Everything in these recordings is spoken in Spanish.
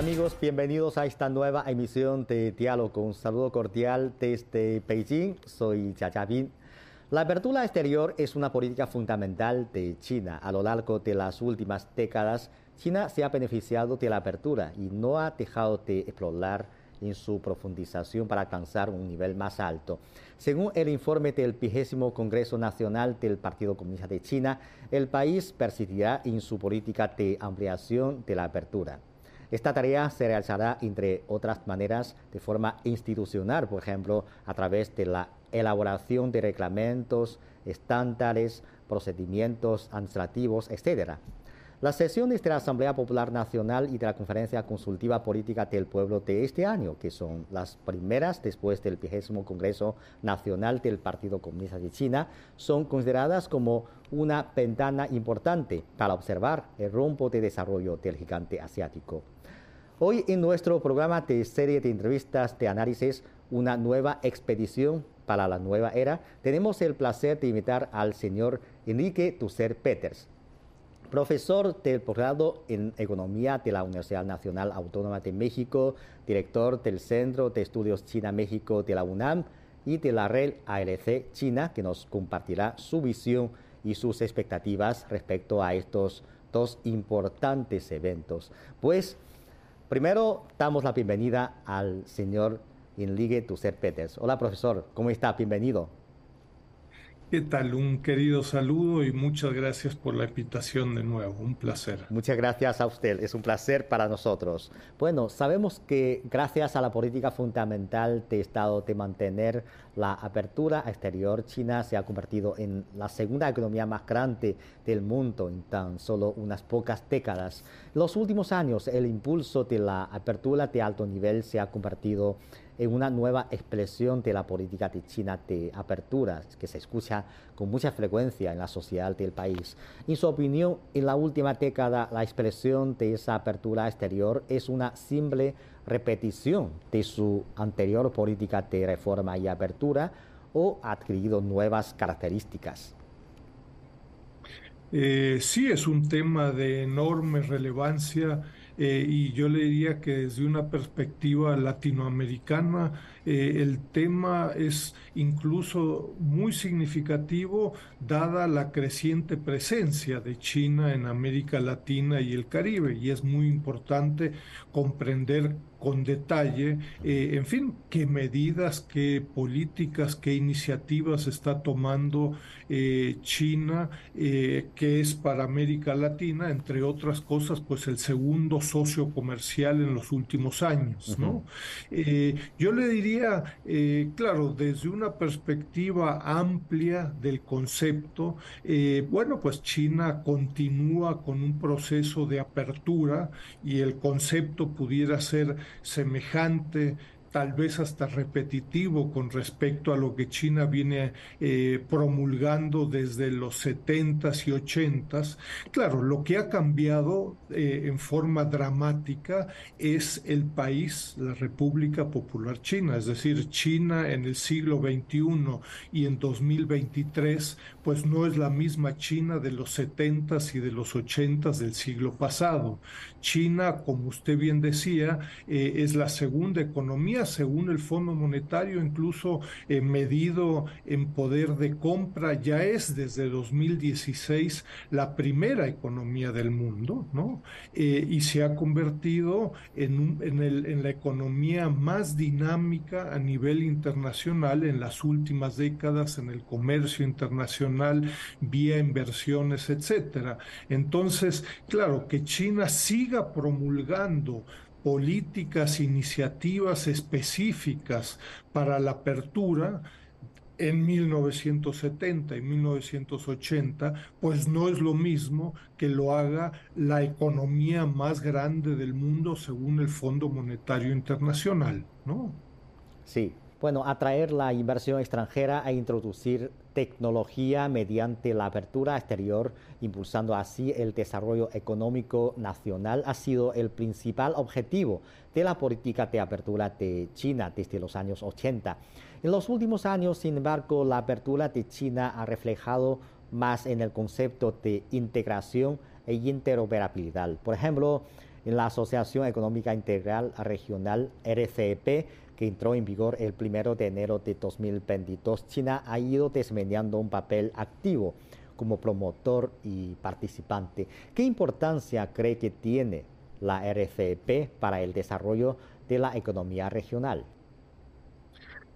Hola amigos, bienvenidos a esta nueva emisión de Diálogo. Un saludo cordial desde Beijing. Soy Bin. La apertura exterior es una política fundamental de China. A lo largo de las últimas décadas, China se ha beneficiado de la apertura y no ha dejado de explorar en su profundización para alcanzar un nivel más alto. Según el informe del vigésimo Congreso Nacional del Partido Comunista de China, el país persistirá en su política de ampliación de la apertura. Esta tarea se realizará, entre otras maneras, de forma institucional, por ejemplo, a través de la elaboración de reglamentos, estándares, procedimientos administrativos, etc. Las sesiones de la Asamblea Popular Nacional y de la Conferencia Consultiva Política del Pueblo de este año, que son las primeras después del vigésimo Congreso Nacional del Partido Comunista de China, son consideradas como una ventana importante para observar el rumbo de desarrollo del gigante asiático. Hoy en nuestro programa de serie de entrevistas de análisis, una nueva expedición para la nueva era, tenemos el placer de invitar al señor Enrique Tusser Peters, profesor del posgrado en Economía de la Universidad Nacional Autónoma de México, director del Centro de Estudios China-México de la UNAM y de la red ALC China, que nos compartirá su visión y sus expectativas respecto a estos dos importantes eventos. Pues, Primero, damos la bienvenida al señor Enrique Tusser Peters. Hola, profesor, ¿cómo está? Bienvenido. ¿Qué tal? Un querido saludo y muchas gracias por la invitación de nuevo. Un placer. Muchas gracias a usted. Es un placer para nosotros. Bueno, sabemos que gracias a la política fundamental de Estado de mantener la apertura exterior, China se ha convertido en la segunda economía más grande del mundo en tan solo unas pocas décadas. En los últimos años, el impulso de la apertura de alto nivel se ha convertido en una nueva expresión de la política de China de apertura, que se escucha con mucha frecuencia en la sociedad del país. En su opinión, en la última década, la expresión de esa apertura exterior es una simple repetición de su anterior política de reforma y apertura o ha adquirido nuevas características. Eh, sí, es un tema de enorme relevancia eh, y yo le diría que desde una perspectiva latinoamericana eh, el tema es incluso muy significativo dada la creciente presencia de China en América Latina y el Caribe y es muy importante comprender con detalle, eh, en fin, qué medidas, qué políticas, qué iniciativas está tomando eh, China, eh, que es para América Latina, entre otras cosas, pues el segundo socio comercial en los últimos años, ¿no? yo le diría, claro, desde una perspectiva amplia del concepto, bueno, pues China continúa con un proceso de apertura y el concepto pudiera ser semejante tal vez hasta repetitivo con respecto a lo que China viene eh, promulgando desde los 70s y 80s. Claro, lo que ha cambiado eh, en forma dramática es el país, la República Popular China, es decir, China en el siglo XXI y en 2023, pues no es la misma China de los 70s y de los 80s del siglo pasado. China, como usted bien decía, eh, es la segunda economía según el Fondo Monetario, incluso eh, medido en poder de compra, ya es desde 2016 la primera economía del mundo, ¿no? Eh, y se ha convertido en, en la economía más dinámica a nivel internacional en las últimas décadas en el comercio internacional vía inversiones, etcétera. Entonces, claro, que China siga promulgando políticas, iniciativas específicas para la apertura en 1970 y 1980, pues no es lo mismo que lo haga la economía más grande del mundo según el Fondo Monetario Internacional, ¿no? Sí, bueno, atraer la inversión extranjera e introducir tecnología mediante la apertura exterior, impulsando así el desarrollo económico nacional, ha sido el principal objetivo de la política de apertura de China desde los años 80. En los últimos años, sin embargo, la apertura de China ha reflejado más en el concepto de integración e interoperabilidad. Por ejemplo, en la Asociación Económica Integral Regional RCEP, que entró en vigor el primero de enero de 2022, China ha ido desempeñando un papel activo como promotor y participante. ¿Qué importancia cree que tiene la RCEP para el desarrollo de la economía regional?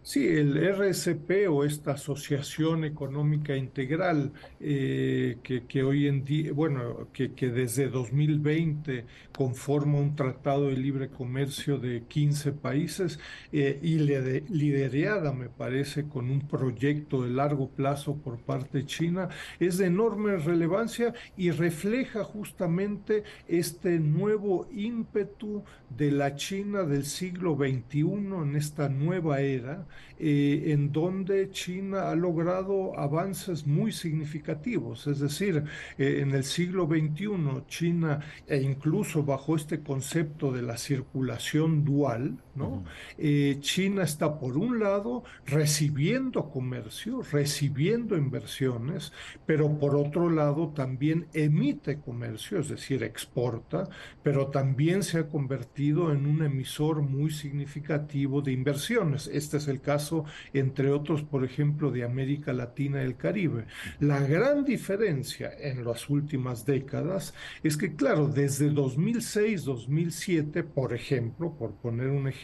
Sí, el RCP o esta Asociación Económica Integral eh, que, hoy en día, bueno, que, que, desde 2020 conforma un tratado de libre comercio de 15 países eh, y liderada, me parece, con un proyecto de largo plazo por parte de China, es de enorme relevancia y refleja justamente este nuevo ímpetu de la China del siglo XXI en esta nueva era eh, en donde China ha logrado avances muy significativos. Es decir, eh, en el siglo XXI, China, e incluso bajo este concepto de la circulación dual, ¿no? Eh, China está por un lado recibiendo comercio, recibiendo inversiones, pero por otro lado también emite comercio, es decir, exporta, pero también se ha convertido en un emisor muy significativo de inversiones. Este es el caso, entre otros, por ejemplo, de América Latina y el Caribe. La gran diferencia en las últimas décadas es que, claro, desde 2006, 2007, por ejemplo, por poner un ejemplo,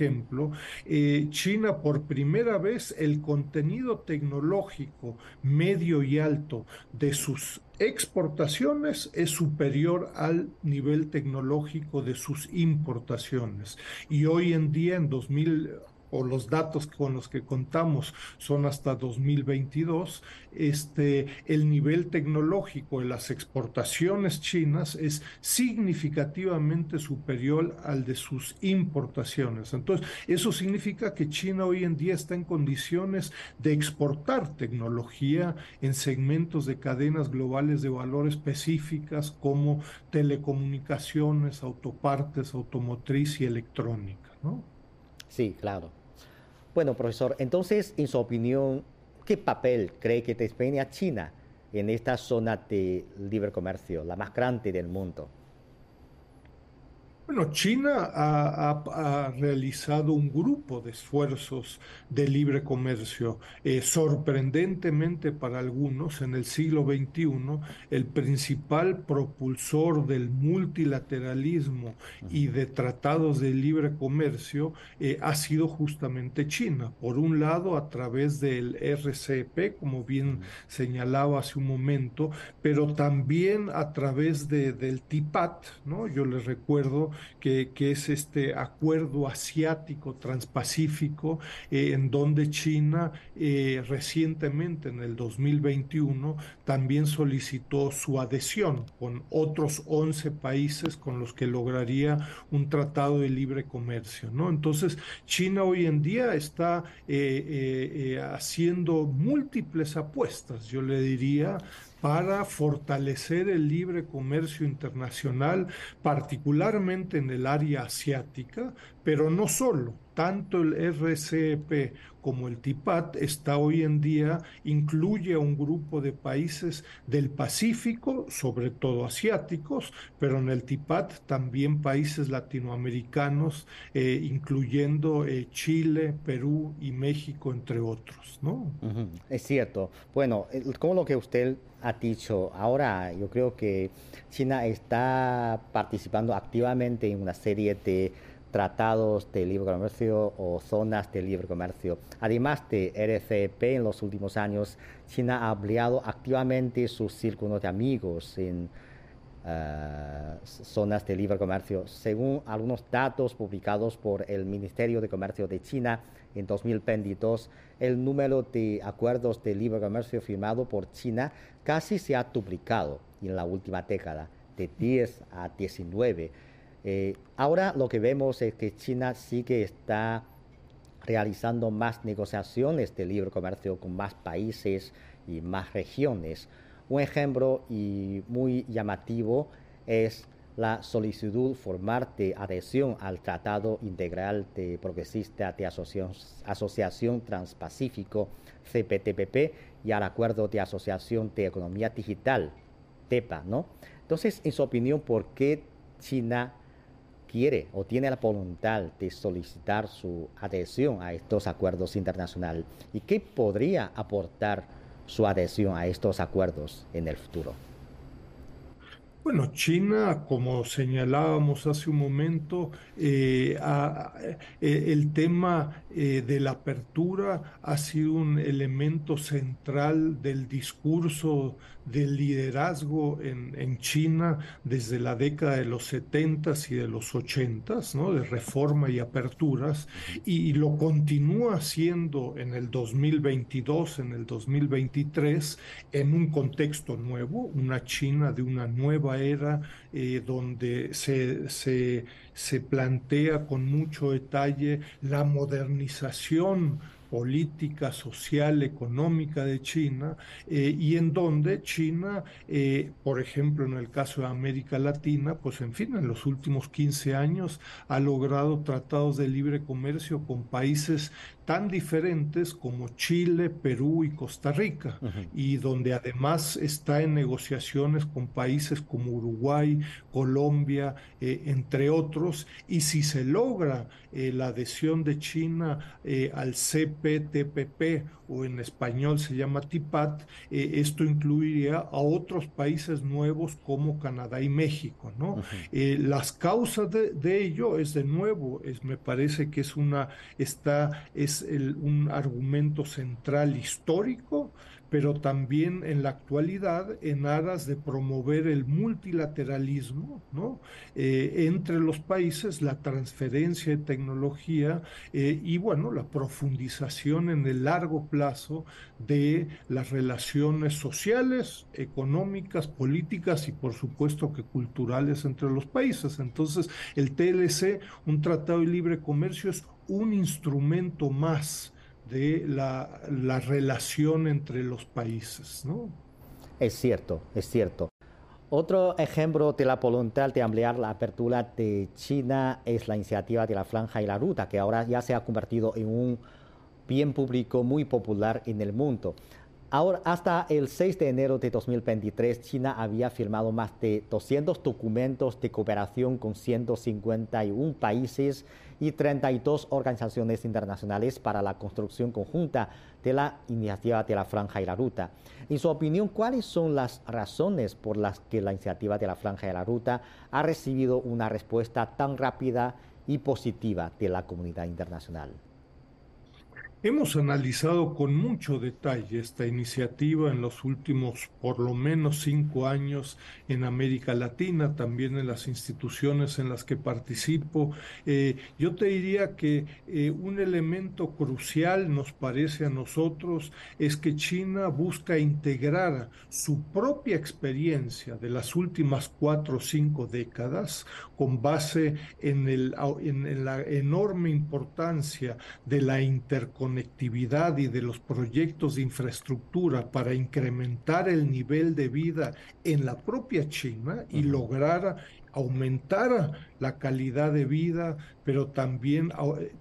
eh, China por primera vez el contenido tecnológico medio y alto de sus exportaciones es superior al nivel tecnológico de sus importaciones. Y hoy en día, en 2000, o los datos con los que contamos son hasta 2022, este, el nivel tecnológico de las exportaciones chinas es significativamente superior al de sus importaciones. Entonces, eso significa que China hoy en día está en condiciones de exportar tecnología en segmentos de cadenas globales de valor específicas como telecomunicaciones, autopartes, automotriz y electrónica. ¿no? Sí, claro. Bueno, profesor, entonces, en su opinión, ¿qué papel cree que desempeña China en esta zona de libre comercio, la más grande del mundo? Bueno, China ha, realizado un grupo de esfuerzos de libre comercio. Eh, sorprendentemente para algunos, en el siglo XXI, el principal propulsor del multilateralismo y de tratados de libre comercio eh, ha sido justamente China. Por un lado, a través del RCP, como bien señalaba hace un momento, pero también a través de, del TIPAT, ¿no? Yo les recuerdo que, es este acuerdo asiático transpacífico, eh, en donde China eh, recientemente, en el 2021, también solicitó su adhesión con otros 11 países con los que lograría un tratado de libre comercio. ¿no? Entonces, China hoy en día está eh, haciendo múltiples apuestas, yo le diría, para fortalecer el libre comercio internacional, particularmente en el área asiática, pero no solo. Tanto el RCEP como el TIPAT está hoy en día, incluye a un grupo de países del Pacífico, sobre todo asiáticos, pero en el TIPAT también países latinoamericanos, eh, incluyendo eh, Chile, Perú y México, entre otros. ¿no? Es cierto. Bueno, como lo que usted ha dicho, ahora yo creo que China está participando activamente en una serie de tratados de libre comercio o zonas de libre comercio. Además de RCEP, en los últimos años, China ha ampliado activamente sus círculos de amigos en eh, zonas de libre comercio. Según algunos datos publicados por el Ministerio de Comercio de China en 2022, el número de acuerdos de libre comercio firmado por China casi se ha duplicado en la última década, de 10 a 19 eh, ahora lo que vemos es que China sí que está realizando más negociaciones de libre comercio con más países y más regiones. Un ejemplo y muy llamativo es la solicitud formal de adhesión al Tratado Integral de Progresista de Asociación, Asociación Transpacífico CPTPP y al Acuerdo de Asociación de Economía Digital TEPA, ¿no? Entonces, en su opinión, ¿por qué China quiere o tiene la voluntad de solicitar su adhesión a estos acuerdos internacionales y qué podría aportar su adhesión a estos acuerdos en el futuro. Bueno, China, como señalábamos hace un momento, eh, eh, el tema eh, de la apertura ha sido un elemento central del discurso del liderazgo en, China desde la década de los 70 y de los 80, ¿no? de reforma y aperturas, y, lo continúa haciendo en el 2022, en el 2023, en un contexto nuevo, una China de una nueva era eh, donde se, se, se plantea con mucho detalle la modernización política, social, económica de China, eh, y en donde China, eh, por ejemplo, en el caso de América Latina, pues en fin, en los últimos 15 años ha logrado tratados de libre comercio con países tan diferentes como Chile, Perú y Costa Rica, y donde además está en negociaciones con países como Uruguay, Colombia, eh, entre otros, y si se logra eh, la adhesión de China eh, al CPTPP, o en español se llama TIPAT, esto incluiría a otros países nuevos como Canadá y México, ¿no? las causas de, de, ello es de nuevo, es, me parece que es una, está, es un argumento central histórico, pero también en la actualidad en aras de promover el multilateralismo ¿no? Eh, entre los países, la transferencia de tecnología eh, y bueno, la profundización en el largo plazo de las relaciones sociales, económicas, políticas y por supuesto que culturales entre los países. Entonces, el TLC, un tratado de libre comercio, es un instrumento más de la, la relación entre los países, ¿no? Es cierto, es cierto. Otro ejemplo de la voluntad de ampliar la apertura de China es la iniciativa de la Franja y la Ruta, que ahora ya se ha convertido en un bien público muy popular en el mundo. Ahora, hasta el 6 de enero de 2023, China había firmado más de 200 documentos de cooperación con 151 países y 32 organizaciones internacionales para la construcción conjunta de la iniciativa de la Franja y la Ruta. En su opinión, ¿cuáles son las razones por las que la iniciativa de la Franja y la Ruta ha recibido una respuesta tan rápida y positiva de la comunidad internacional? Hemos analizado con mucho detalle esta iniciativa en los últimos por lo menos cinco años en América Latina, también en las instituciones en las que participo. Eh, yo te diría que eh, un elemento crucial nos parece a nosotros es que China busca integrar su propia experiencia de las últimas cuatro o cinco décadas con base en, en la enorme importancia de la interconexión conectividad y de los proyectos de infraestructura para incrementar el nivel de vida en la propia China y lograr aumentar la calidad de vida, pero también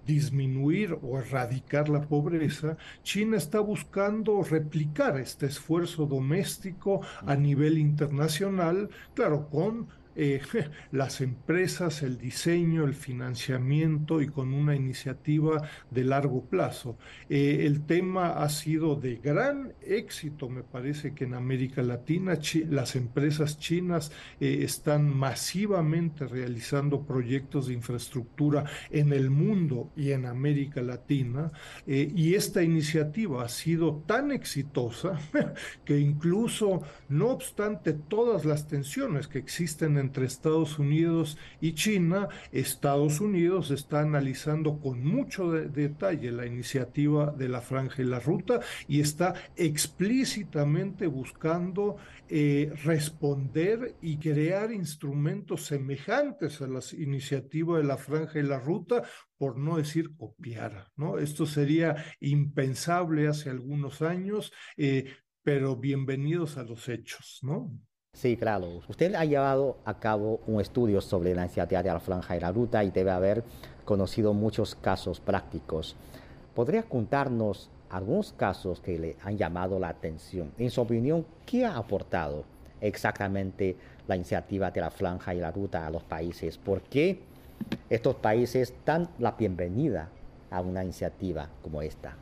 disminuir o erradicar la pobreza, China está buscando replicar este esfuerzo doméstico a nivel internacional, claro, con eh, las empresas, el diseño, el financiamiento y con una iniciativa de largo plazo. Eh, el tema ha sido de gran éxito, me parece que en América Latina las empresas chinas eh, están masivamente realizando proyectos de infraestructura en el mundo y en América Latina y esta iniciativa ha sido tan exitosa que incluso, no obstante todas las tensiones que existen entre Estados Unidos y China, Estados Unidos está analizando con mucho detalle la iniciativa de la franja y la ruta y está explícitamente buscando eh, responder y crear instrumentos semejantes a la iniciativa de la franja y la ruta, por no decir copiar, ¿no? Esto sería impensable hace algunos años, eh, pero bienvenidos a los hechos, ¿no? Sí, claro. Usted ha llevado a cabo un estudio sobre la iniciativa de la franja y la ruta y debe haber conocido muchos casos prácticos. ¿Podría contarnos algunos casos que le han llamado la atención? En su opinión, ¿qué ha aportado exactamente la iniciativa de la franja y la ruta a los países? ¿Por qué estos países dan la bienvenida a una iniciativa como esta.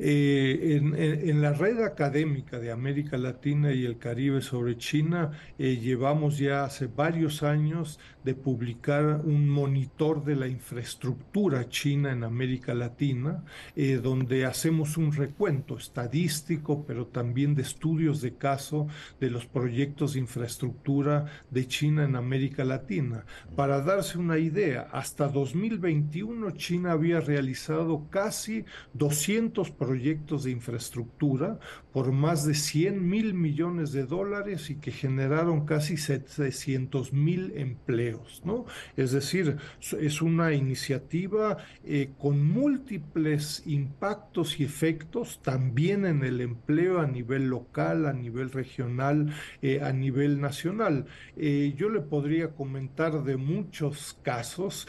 Eh, en, la red académica de América Latina y el Caribe sobre China, eh, llevamos ya hace varios años de publicar un monitor de la infraestructura china en América Latina, eh, donde hacemos un recuento estadístico, pero también de estudios de caso de los proyectos de infraestructura de China en América Latina. Para darse una idea, hasta 2021 China había realizado casi 200 proyectos proyectos de infraestructura por más de 100 mil millones de dólares y que generaron casi 700 mil empleos, ¿no? Es decir, es una iniciativa eh, con múltiples impactos y efectos también en el empleo a nivel local, a nivel regional, eh, a nivel nacional. Eh, yo le podría comentar de muchos casos,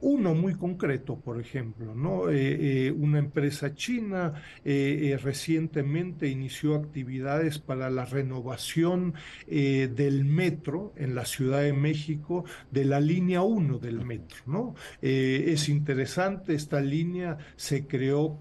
uno muy concreto, por ejemplo, ¿no? una empresa china eh, eh, recientemente inició actividades para la renovación eh, del metro en la Ciudad de México, de la línea 1 del metro. ¿no? es interesante, esta línea se creó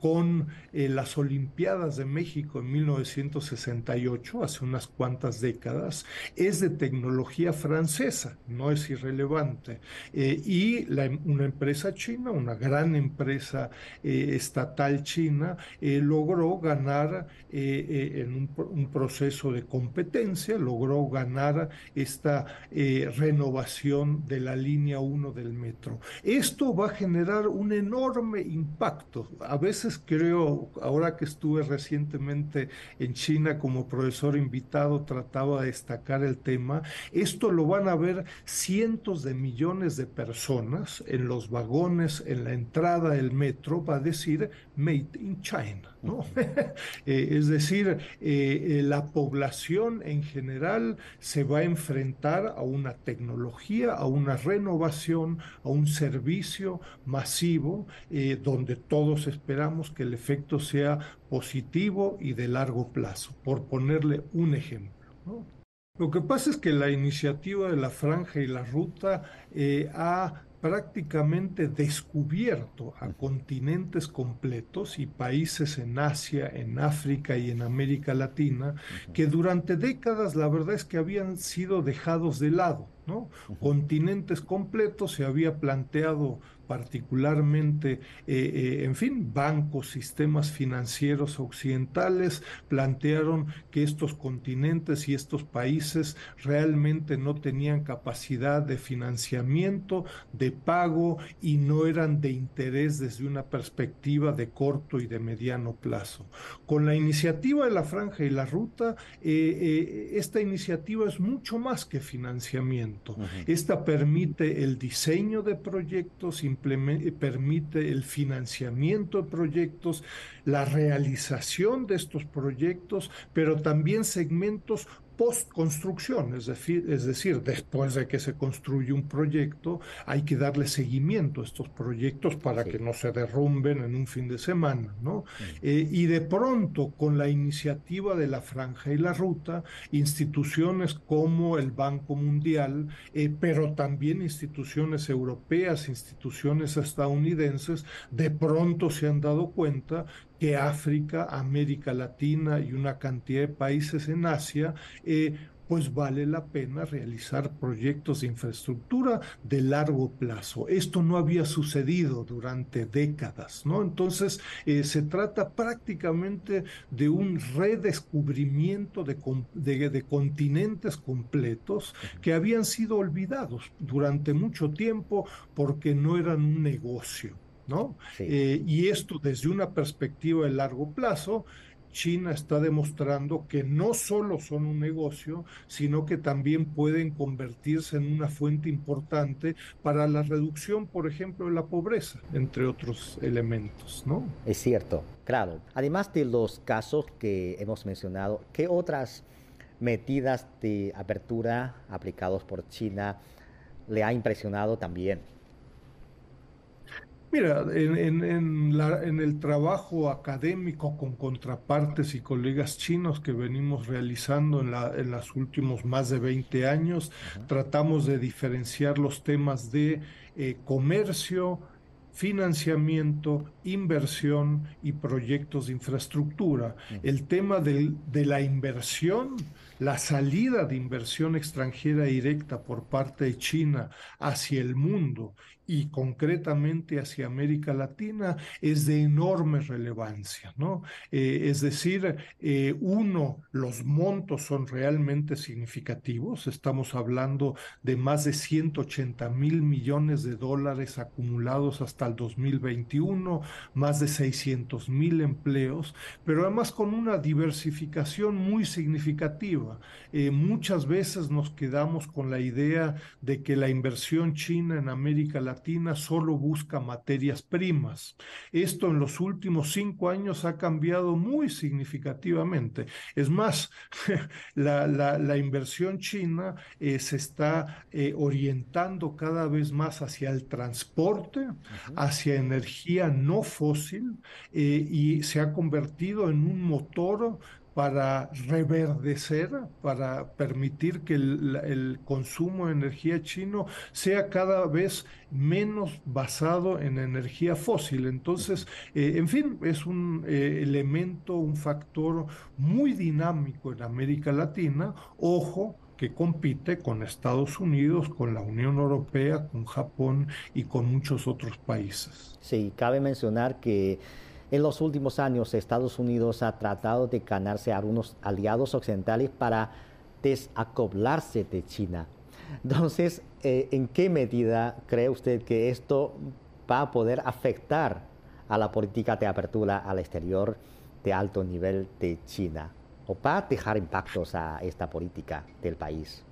con eh, las Olimpiadas de México en 1968, hace unas cuantas décadas, es de tecnología francesa, no es irrelevante. Eh, y una empresa china, una gran empresa eh, estatal china, logró ganar en un, un, proceso de competencia, logró ganar esta renovación de la línea 1 del metro. Esto va a generar un enorme impacto. A veces creo, ahora que estuve recientemente en China como profesor invitado, trataba de destacar el tema, esto lo van a ver cientos de millones de personas en los vagones, en la entrada del metro, va a decir Made in China. ¿no? Eh, es decir, eh, eh, la población en general se va a enfrentar a una tecnología, a una renovación, a un servicio masivo, donde todos esperamos que el efecto sea positivo y de largo plazo, por ponerle un ejemplo. Lo que pasa es que la iniciativa de la franja y la ruta ha prácticamente descubierto a continentes completos y países en Asia, en África y en América Latina, que durante décadas la verdad es que habían sido dejados de lado. ¿no? Continentes completos se había planteado particularmente, eh, eh, en fin, bancos, sistemas financieros occidentales plantearon que estos continentes y estos países realmente no tenían capacidad de financiamiento, de pago y no eran de interés desde una perspectiva de corto y de mediano plazo. Con la iniciativa de la franja y la ruta, eh, esta iniciativa es mucho más que financiamiento. Esta permite el diseño de proyectos, permite el financiamiento de proyectos, la realización de estos proyectos, pero también segmentos post-construcción, es decir, es decir, después de que se construye un proyecto, hay que darle seguimiento a estos proyectos para que no se derrumben en un fin de semana, ¿no? Eh, y de pronto, con la iniciativa de la franja y la ruta, instituciones como el Banco Mundial, eh, pero también instituciones europeas, instituciones estadounidenses, de pronto se han dado cuenta que África, América Latina y una cantidad de países en Asia, eh, pues vale la pena realizar proyectos de infraestructura de largo plazo. Esto no había sucedido durante décadas, ¿no? Entonces, eh, se trata prácticamente de un redescubrimiento de, de, continentes completos que habían sido olvidados durante mucho tiempo porque no eran un negocio. ¿No? Eh, y esto desde una perspectiva de largo plazo, China está demostrando que no solo son un negocio, sino que también pueden convertirse en una fuente importante para la reducción, por ejemplo, de la pobreza, entre otros elementos, ¿no? Es cierto, claro. Además de los casos que hemos mencionado, ¿qué otras medidas de apertura aplicados por China le ha impresionado también? Mira, en, en, el trabajo académico con contrapartes y colegas chinos que venimos realizando en, la, en los últimos más de 20 años, tratamos de diferenciar los temas de eh, comercio, financiamiento, inversión y proyectos de infraestructura. El tema de la inversión, la salida de inversión extranjera directa por parte de China hacia el mundo y concretamente hacia América Latina es de enorme relevancia, ¿no? Eh, es decir, eh, uno, los montos son realmente significativos, estamos hablando de más de 180 mil millones de dólares acumulados hasta el 2021, más de 600 mil empleos, pero además con una diversificación muy significativa. Eh, muchas veces nos quedamos con la idea de que la inversión china en América Latina solo busca materias primas. Esto en los últimos cinco años ha cambiado muy significativamente. Es más, la, inversión china eh, se está eh, orientando cada vez más hacia el transporte, hacia energía no fósil eh, y se ha convertido en un motor para reverdecer, para permitir que el, consumo de energía chino sea cada vez menos basado en energía fósil. Entonces, eh, en fin, es un eh, elemento, un factor muy dinámico en América Latina. Ojo, que compite con Estados Unidos, con la Unión Europea, con Japón y con muchos otros países. Sí, cabe mencionar que en los últimos años, Estados Unidos ha tratado de ganarse a algunos aliados occidentales para desacoplarse de China. Entonces, eh, ¿en qué medida cree usted que esto va a poder afectar a la política de apertura al exterior de alto nivel de China? ¿O va a dejar impactos a esta política del país?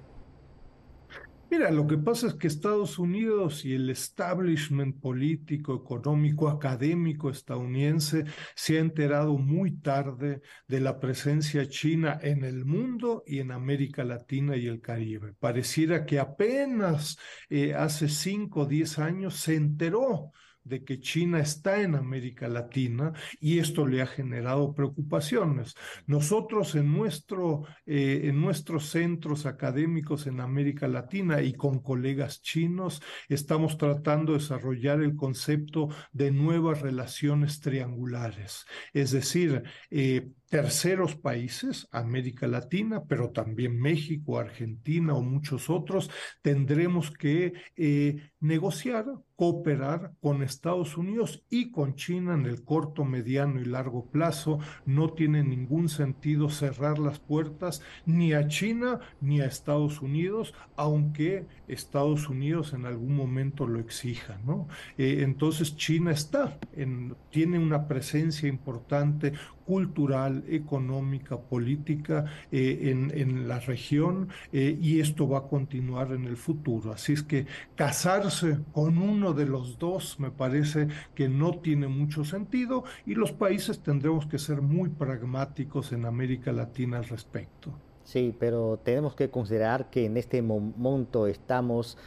Mira, lo que pasa es que Estados Unidos y el establishment político, económico, académico estadounidense se ha enterado muy tarde de la presencia china en el mundo y en América Latina y el Caribe. Pareciera que apenas eh, hace cinco o diez años se enteró de que China está en América Latina y esto le ha generado preocupaciones. Nosotros en, nuestro, eh, en nuestros centros académicos en América Latina y con colegas chinos estamos tratando de desarrollar el concepto de nuevas relaciones triangulares, es decir, eh, terceros países, América Latina, pero también México, Argentina o muchos otros, tendremos que eh, negociar, cooperar con Estados Unidos y con China en el corto, mediano y largo plazo. No tiene ningún sentido cerrar las puertas ni a China ni a Estados Unidos, aunque Estados Unidos en algún momento lo exija, ¿no? Eh, entonces China está, en, tiene una presencia importante cultural, económica, política eh, en, la región eh, y esto va a continuar en el futuro. Así es que casarse con uno de los dos me parece que no tiene mucho sentido y los países tendremos que ser muy pragmáticos en América Latina al respecto. Sí, pero tenemos que considerar que en este momento estamos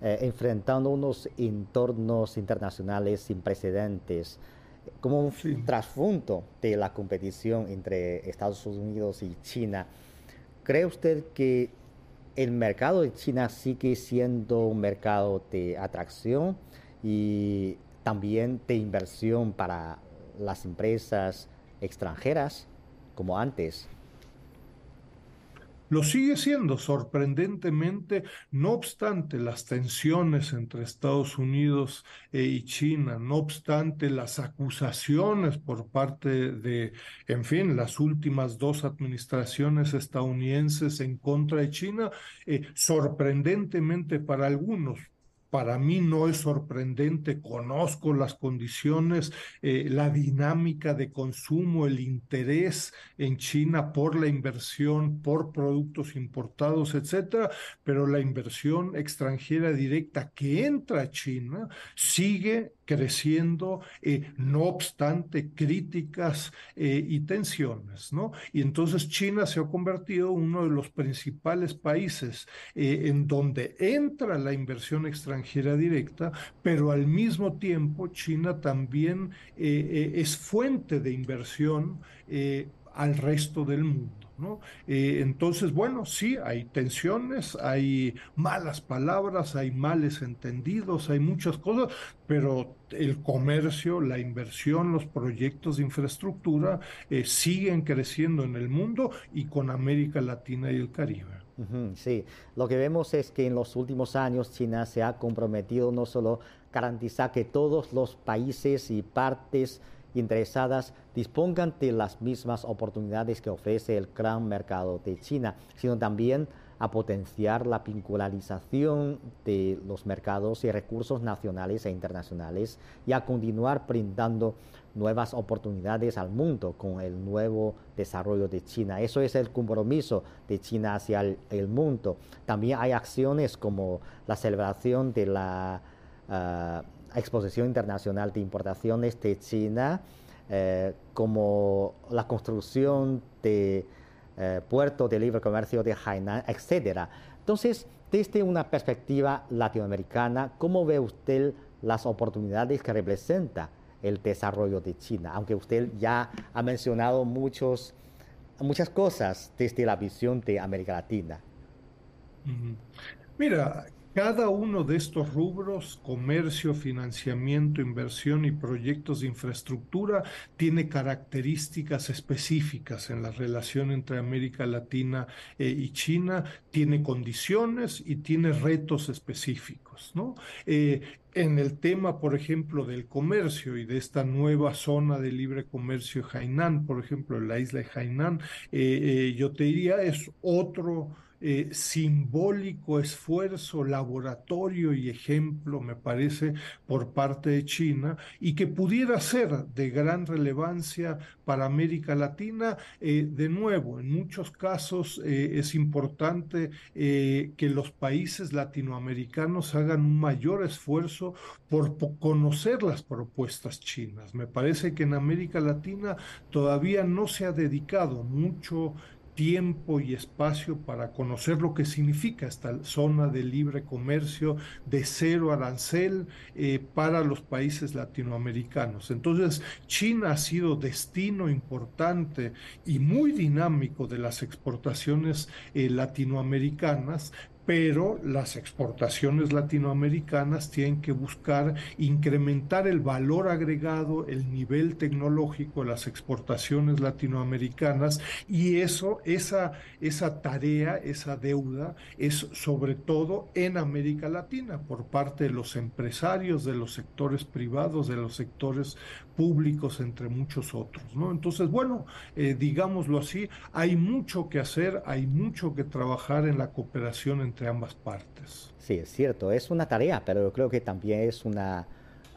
eh, enfrentando unos entornos internacionales sin precedentes como un trasfondo de la competición entre Estados Unidos y China. ¿Cree usted que el mercado de China sigue siendo un mercado de atracción y también de inversión para las empresas extranjeras como antes? Lo sigue siendo sorprendentemente, no obstante las tensiones entre Estados Unidos e y China, no obstante las acusaciones por parte de, en fin, las últimas dos administraciones estadounidenses en contra de China, eh, sorprendentemente para algunos, para mí no es sorprendente, conozco las condiciones, eh, la dinámica de consumo, el interés en China por la inversión, por productos importados, etcétera, pero la inversión extranjera directa que entra a China sigue creciendo, eh, no obstante críticas eh, y tensiones, ¿no? Y entonces China se ha convertido en uno de los principales países eh, en donde entra la inversión extranjera directa, pero al mismo tiempo China también es fuente de inversión al resto del mundo. ¿No? Eh, entonces, bueno, sí, hay tensiones, hay malas palabras, hay males entendidos, hay muchas cosas, pero el comercio, la inversión, los proyectos de infraestructura eh, siguen creciendo en el mundo y con América Latina y el Caribe. Sí, lo que vemos es que en los últimos años China se ha comprometido no solo garantizar que todos los países y partes interesadas dispongan de las mismas oportunidades que ofrece el gran mercado de China, sino también a potenciar la vincularización de los mercados y recursos nacionales e internacionales y a continuar brindando nuevas oportunidades al mundo con el nuevo desarrollo de China. Eso es el compromiso de China hacia el, mundo. También hay acciones como la celebración de la... Ah, Exposición Internacional de Importaciones de China, eh, como la construcción de eh, puerto de libre comercio de Hainan, etc. Entonces, desde una perspectiva latinoamericana, ¿cómo ve usted las oportunidades que representa el desarrollo de China? Aunque usted ya ha mencionado muchos, muchas cosas desde la visión de América Latina. Mira, cada uno de estos rubros, comercio, financiamiento, inversión y proyectos de infraestructura, tiene características específicas en la relación entre América Latina eh, y China, tiene condiciones y tiene retos específicos. ¿no? Eh, en el tema, por ejemplo, del comercio y de esta nueva zona de libre comercio Hainan, por ejemplo, la isla de Hainan, eh, yo te diría, es otro eh, simbólico esfuerzo, laboratorio y ejemplo, me parece, por parte de China y que pudiera ser de gran relevancia para América Latina. Eh, de nuevo, en muchos casos eh, es importante que los países latinoamericanos hagan un mayor esfuerzo por conocer las propuestas chinas. Me parece que en América Latina todavía no se ha dedicado mucho tiempo y espacio para conocer lo que significa esta zona de libre comercio de cero arancel eh, para los países latinoamericanos. Entonces, China ha sido destino importante y muy dinámico de las exportaciones eh, latinoamericanas, pero las exportaciones latinoamericanas tienen que buscar incrementar el valor agregado, el nivel tecnológico de las exportaciones latinoamericanas y eso, esa, esa tarea, esa deuda es sobre todo en América Latina por parte de los empresarios, de los sectores privados, de los sectores públicos, entre muchos otros. ¿no? Entonces, bueno, eh, digámoslo así, hay mucho que hacer, hay mucho que trabajar en la cooperación entre ambas partes. Sí, es cierto, es una tarea, pero yo creo que también es una,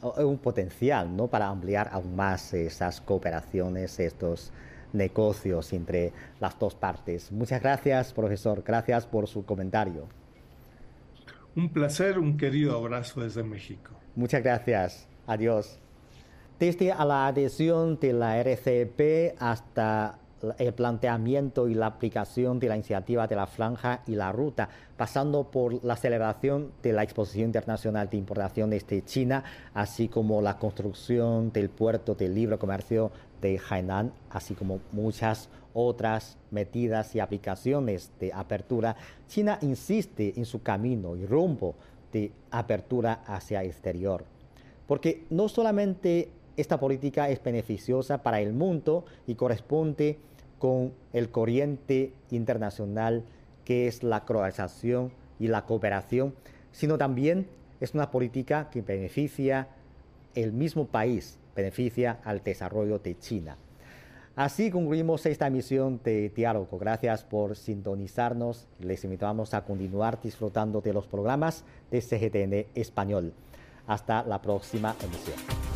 un potencial ¿no? para ampliar aún más esas cooperaciones, estos negocios entre las dos partes. Muchas gracias, profesor. Gracias por su comentario. Un placer, un querido abrazo desde México. Muchas gracias. Adiós. Desde la adhesión de la RCP hasta el planteamiento y la aplicación de la iniciativa de la franja y la ruta, pasando por la celebración de la Exposición Internacional de Importaciones de China, así como la construcción del puerto de libre comercio de Hainan, así como muchas otras medidas y aplicaciones de apertura, China insiste en su camino y rumbo de apertura hacia exterior. Porque no solamente esta política es beneficiosa para el mundo y corresponde con el corriente internacional que es la globalización y la cooperación, sino también es una política que beneficia el mismo país, beneficia al desarrollo de China. Así concluimos esta emisión de Diálogo. Gracias por sintonizarnos. Les invitamos a continuar disfrutando de los programas de CGTN Español. Hasta la próxima emisión.